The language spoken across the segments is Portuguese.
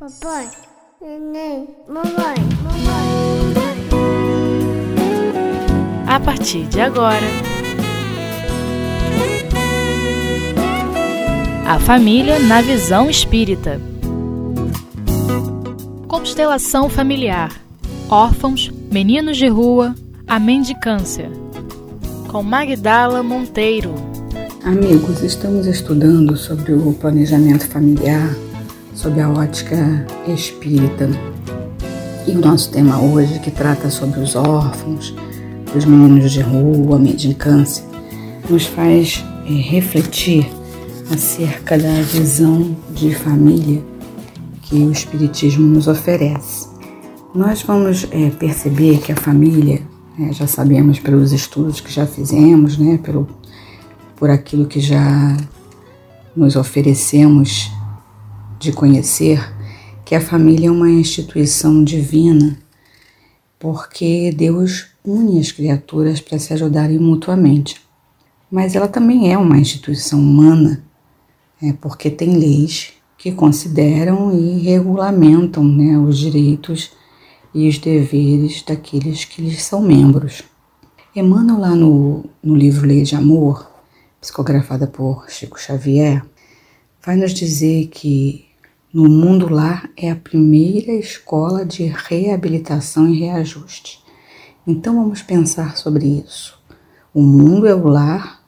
Papai, neném, mamãe, mamãe. A partir de agora, a família na visão espírita. Constelação familiar. Órfãos, meninos de rua, a mendicância. Com Magdala Monteiro. Amigos, estamos estudando sobre o planejamento familiar sob a ótica espírita. E o nosso tema hoje, que trata sobre os órfãos, os meninos de rua, a mendicância, nos faz é, refletir acerca da visão de família que o Espiritismo nos oferece. Nós vamos é, perceber que a família, é, já sabemos pelos estudos que já fizemos, né, pelo, por aquilo que já nos oferecemos de conhecer que a família é uma instituição divina, porque Deus une as criaturas para se ajudarem mutuamente. Mas ela também é uma instituição humana, é, porque tem leis que consideram e regulamentam né, os direitos e os deveres daqueles que lhes são membros. Emmanuel, lá no, no livro Lei de Amor, psicografada por Chico Xavier, vai nos dizer que no mundo lar é a primeira escola de reabilitação e reajuste. Então vamos pensar sobre isso. O mundo é o lar,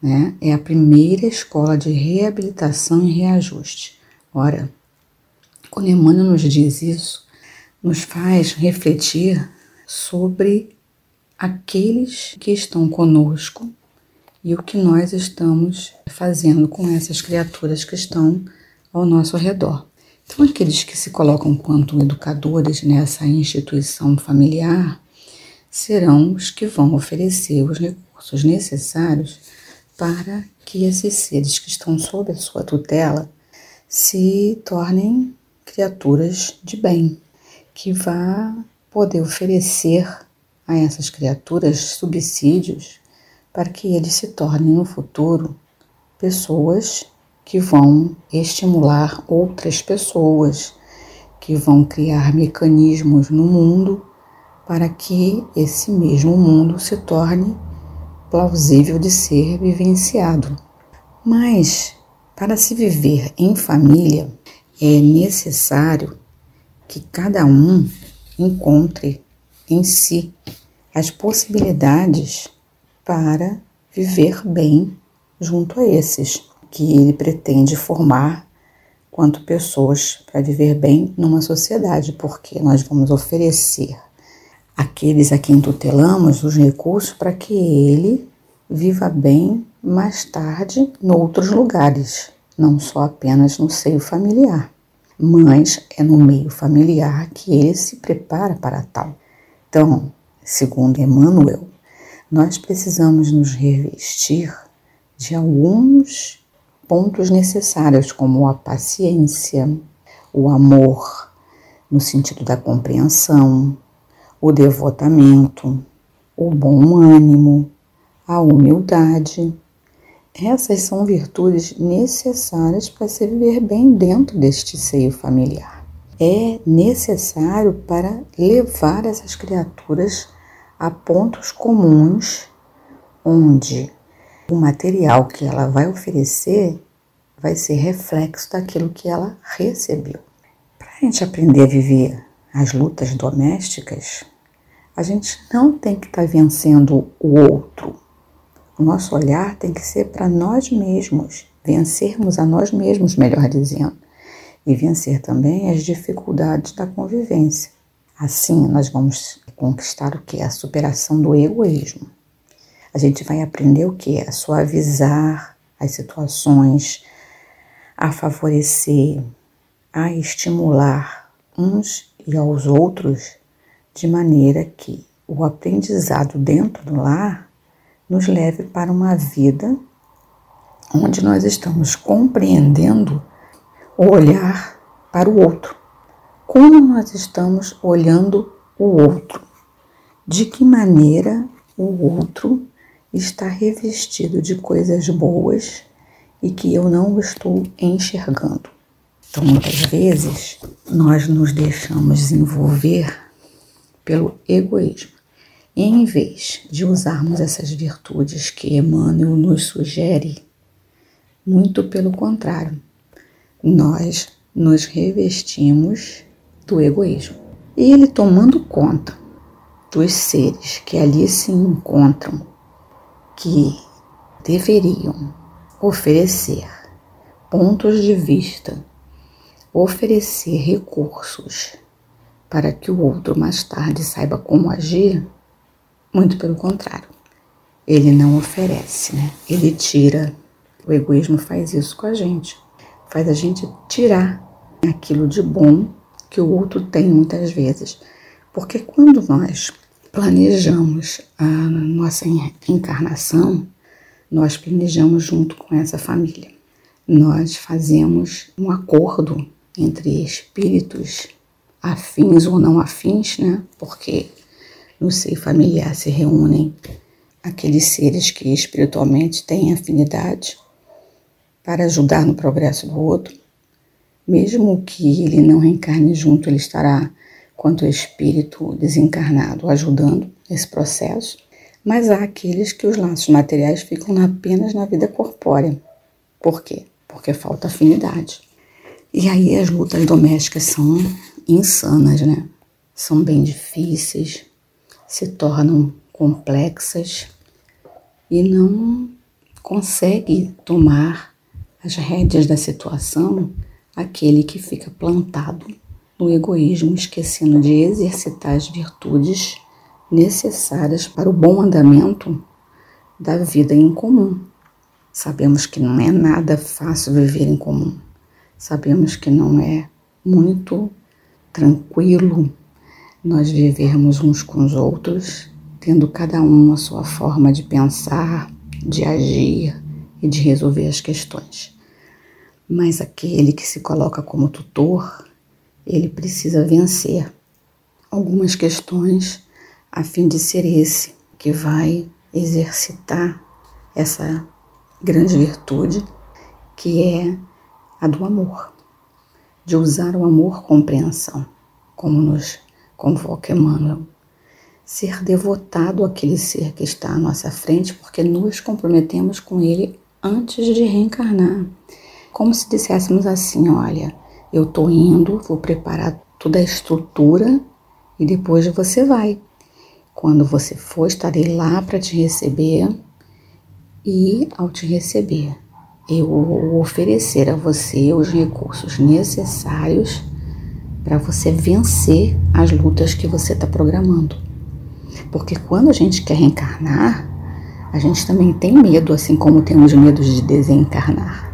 né? É a primeira escola de reabilitação e reajuste. Ora, quando Emmanuel nos diz isso, nos faz refletir sobre aqueles que estão conosco e o que nós estamos fazendo com essas criaturas que estão ao nosso redor. Então, aqueles que se colocam quanto educadores nessa instituição familiar serão os que vão oferecer os recursos necessários para que esses seres que estão sob a sua tutela se tornem criaturas de bem, que vá poder oferecer a essas criaturas subsídios para que eles se tornem no futuro pessoas que vão estimular outras pessoas, que vão criar mecanismos no mundo para que esse mesmo mundo se torne plausível de ser vivenciado. Mas, para se viver em família, é necessário que cada um encontre em si as possibilidades para viver bem junto a esses que ele pretende formar quanto pessoas para viver bem numa sociedade, porque nós vamos oferecer àqueles a quem tutelamos os recursos para que ele viva bem mais tarde em outros lugares, não só apenas no seio familiar, mas é no meio familiar que ele se prepara para tal. Então, segundo Emmanuel, nós precisamos nos revestir de alguns pontos necessários, como a paciência, o amor, no sentido da compreensão, o devotamento, o bom ânimo, a humildade. Essas são virtudes necessárias para se viver bem dentro deste seio familiar. É necessário para levar essas criaturas a pontos comuns onde o material que ela vai oferecer vai ser reflexo daquilo que ela recebeu. Para a gente aprender a viver as lutas domésticas, a gente não tem que estar tá vencendo o outro. O nosso olhar tem que ser para nós mesmos, vencermos a nós mesmos, melhor dizendo, e vencer também as dificuldades da convivência. Assim, nós vamos conquistar o que? A superação do egoísmo a gente vai aprender o que? A suavizar as situações, a favorecer, a estimular uns e aos outros de maneira que o aprendizado dentro do lar nos leve para uma vida onde nós estamos compreendendo o olhar para o outro. Como nós estamos olhando o outro? De que maneira o outro está revestido de coisas boas e que eu não estou enxergando. Então, muitas vezes, nós nos deixamos envolver pelo egoísmo. E em vez de usarmos essas virtudes que Emmanuel nos sugere, muito pelo contrário, nós nos revestimos do egoísmo. E ele tomando conta dos seres que ali se encontram, que deveriam oferecer pontos de vista, oferecer recursos para que o outro mais tarde saiba como agir, muito pelo contrário. Ele não oferece, né? Ele tira. O egoísmo faz isso com a gente. Faz a gente tirar aquilo de bom que o outro tem muitas vezes. Porque quando nós planejamos a nossa encarnação, nós planejamos junto com essa família. Nós fazemos um acordo entre espíritos afins ou não afins, né? Porque no seio familiar se reúnem aqueles seres que espiritualmente têm afinidade para ajudar no progresso do outro. Mesmo que ele não reencarne junto, ele estará, quanto espírito desencarnado, ajudando nesse processo. Mas há aqueles que os laços materiais ficam apenas na vida corpórea. Por quê? Porque falta afinidade. E aí as lutas domésticas são insanas, né? São bem difíceis, se tornam complexas e não consegue tomar as rédeas da situação aquele que fica plantado no egoísmo, esquecendo de exercitar as virtudes necessárias para o bom andamento da vida em comum. Sabemos que não é nada fácil viver em comum. Sabemos que não é muito tranquilo nós vivermos uns com os outros, tendo cada um a sua forma de pensar, de agir e de resolver as questões. Mas aquele que se coloca como tutor, ele precisa vencer algumas questões a fim de ser esse que vai exercitar essa grande virtude que é a do amor de usar o amor compreensão, como nos convoca Emmanuel. Ser devotado àquele ser que está à nossa frente, porque nos comprometemos com ele antes de reencarnar. Como se disséssemos assim: olha, eu estou indo, vou preparar toda a estrutura e depois você vai. Quando você for, estarei lá para te receber e, ao te receber, eu vou oferecer a você os recursos necessários para você vencer as lutas que você está programando. Porque quando a gente quer reencarnar, a gente também tem medo, assim como temos medo de desencarnar.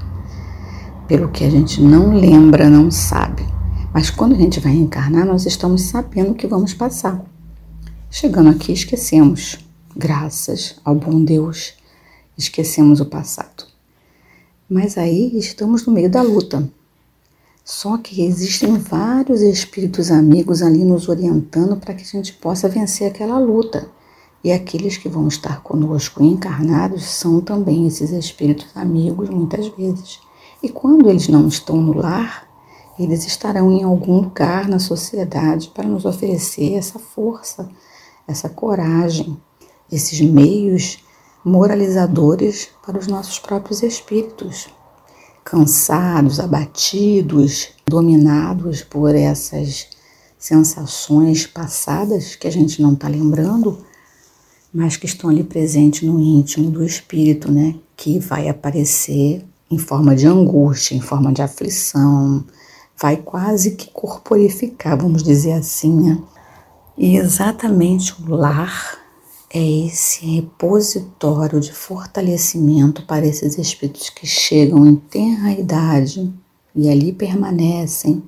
Pelo que a gente não lembra, não sabe. Mas quando a gente vai reencarnar, nós estamos sabendo o que vamos passar. Chegando aqui, esquecemos, graças ao bom Deus, esquecemos o passado. Mas aí estamos no meio da luta. Só que existem vários espíritos amigos ali nos orientando para que a gente possa vencer aquela luta. E aqueles que vão estar conosco encarnados são também esses espíritos amigos, muitas vezes. E quando eles não estão no lar, eles estarão em algum lugar na sociedade para nos oferecer essa força, essa coragem, esses meios moralizadores para os nossos próprios espíritos, cansados, abatidos, dominados por essas sensações passadas que a gente não está lembrando, mas que estão ali presentes no íntimo do espírito, né? Que vai aparecer em forma de angústia, em forma de aflição, vai quase que corporificar, vamos dizer assim, né? E exatamente o lar é esse repositório de fortalecimento para esses espíritos que chegam em tenra idade e ali permanecem.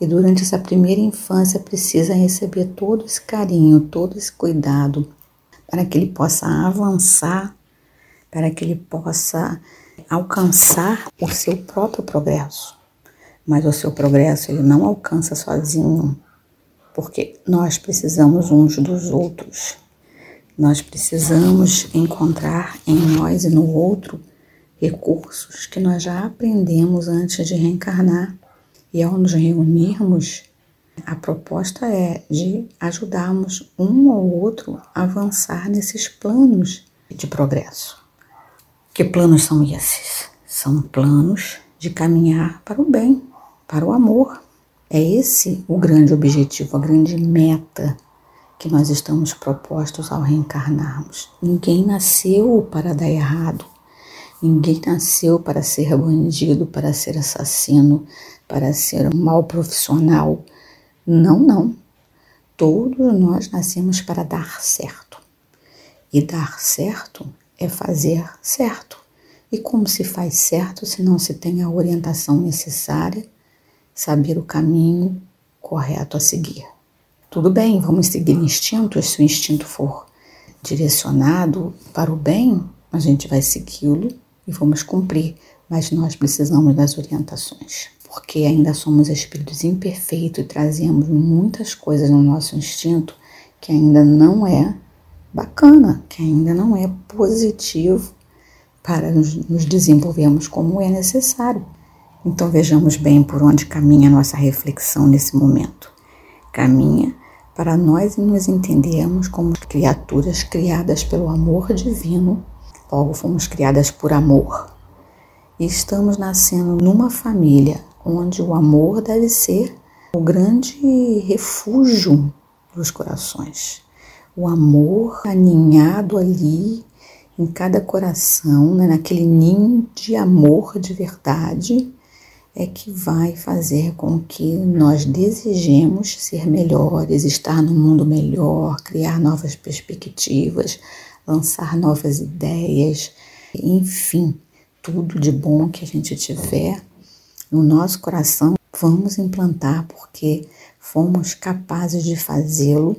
E durante essa primeira infância precisa receber todo esse carinho, todo esse cuidado, para que ele possa avançar, para que ele possa alcançar o seu próprio progresso. Mas o seu progresso ele não alcança sozinho, porque nós precisamos uns dos outros. Nós precisamos encontrar em nós e no outro recursos que nós já aprendemos antes de reencarnar E ao nos reunirmos, a proposta é de ajudarmos um ou outro a avançar nesses planos de progresso. Que planos são esses? São planos de caminhar para o bem, para o amor. É esse o grande objetivo, a grande meta que nós estamos propostos ao reencarnarmos. Ninguém nasceu para dar errado. Ninguém nasceu para ser bandido, para ser assassino, para ser um mau profissional. Não, não. Todos nós nascemos para dar certo. E dar certo é fazer certo. E como se faz certo se não se tem a orientação necessária, saber o caminho correto a seguir? Tudo bem, vamos seguir instintos, se o instinto for direcionado para o bem, a gente vai segui-lo e vamos cumprir, mas nós precisamos das orientações, porque ainda somos espíritos imperfeitos e trazemos muitas coisas no nosso instinto que ainda não é bacana, que ainda não é positivo para nos, desenvolvermos como é necessário. Então vejamos bem por onde caminha a nossa reflexão nesse momento. Caminha para nós nos entendermos como criaturas criadas pelo amor divino, logo fomos criadas por amor. E estamos nascendo numa família onde o amor deve ser o grande refúgio dos corações o amor aninhado ali em cada coração, né, naquele ninho de amor de verdade, é que vai fazer com que nós desejemos ser melhores, estar no mundo melhor, criar novas perspectivas, lançar novas ideias, enfim, tudo de bom que a gente tiver no nosso coração, vamos implantar porque fomos capazes de fazê-lo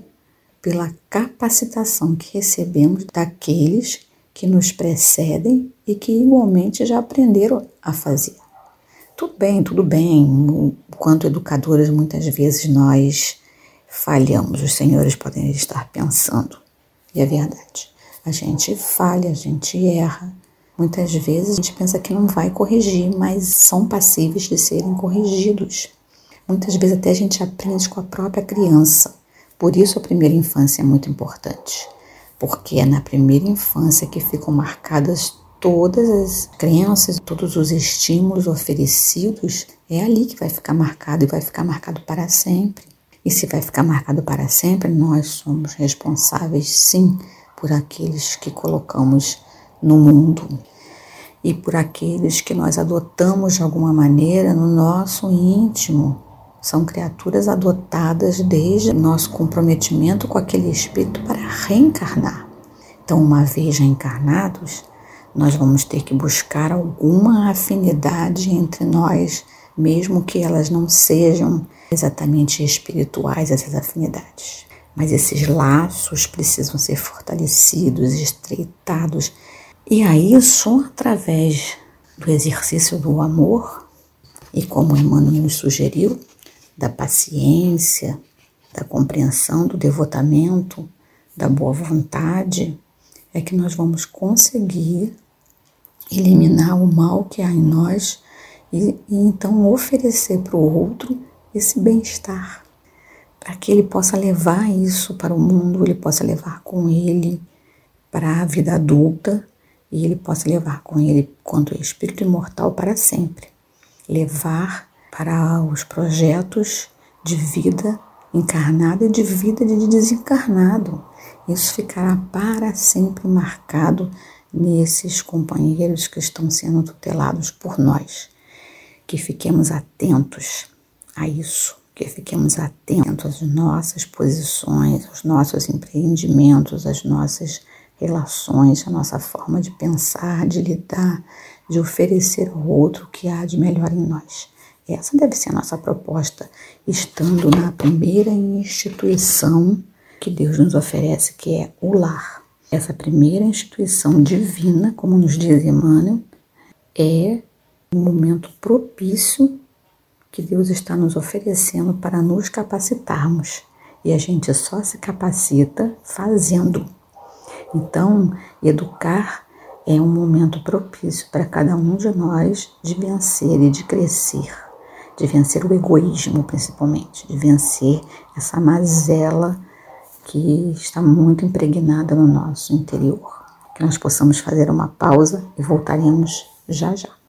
pela capacitação que recebemos daqueles que nos precedem e que igualmente já aprenderam a fazer. Tudo bem, tudo bem. Quanto educadores, muitas vezes nós falhamos. Os senhores podem estar pensando. E é verdade. A gente falha, a gente erra. Muitas vezes a gente pensa que não vai corrigir, mas são passíveis de serem corrigidos. Muitas vezes até a gente aprende com a própria criança. Por isso a primeira infância é muito importante, porque é na primeira infância que ficam marcadas todas as crenças, todos os estímulos oferecidos, é ali que vai ficar marcado e vai ficar marcado para sempre. E se vai ficar marcado para sempre, nós somos responsáveis sim por aqueles que colocamos no mundo. E por aqueles que nós adotamos de alguma maneira no nosso íntimo, são criaturas adotadas desde nosso comprometimento com aquele espírito para reencarnar. Então, uma vez reencarnados, nós vamos ter que buscar alguma afinidade entre nós, mesmo que elas não sejam exatamente espirituais, essas afinidades. Mas esses laços precisam ser fortalecidos, estreitados. E aí, só através do exercício do amor, e como Emmanuel nos sugeriu, da paciência, da compreensão, do devotamento, da boa vontade, é que nós vamos conseguir eliminar o mal que há em nós e, e então oferecer para o outro esse bem-estar, para que ele possa levar isso para o mundo, ele possa levar com ele para a vida adulta e ele possa levar com ele, quanto espírito imortal, para sempre. Levar para os projetos de vida encarnada e de vida de desencarnado. Isso ficará para sempre marcado nesses companheiros que estão sendo tutelados por nós. Que fiquemos atentos a isso, que fiquemos atentos às nossas posições, aos nossos empreendimentos, às nossas relações, à nossa forma de pensar, de lidar, de oferecer ao outro o que há de melhor em nós. Essa deve ser a nossa proposta, estando na primeira instituição que Deus nos oferece, que é o lar. Essa primeira instituição divina, como nos diz Emmanuel, é o momento propício que Deus está nos oferecendo para nos capacitarmos. E a gente só se capacita fazendo. Então, educar é um momento propício para cada um de nós de vencer e de crescer de vencer o egoísmo, principalmente, de vencer essa mazela que está muito impregnada no nosso interior. Que nós possamos fazer uma pausa e voltaremos já já.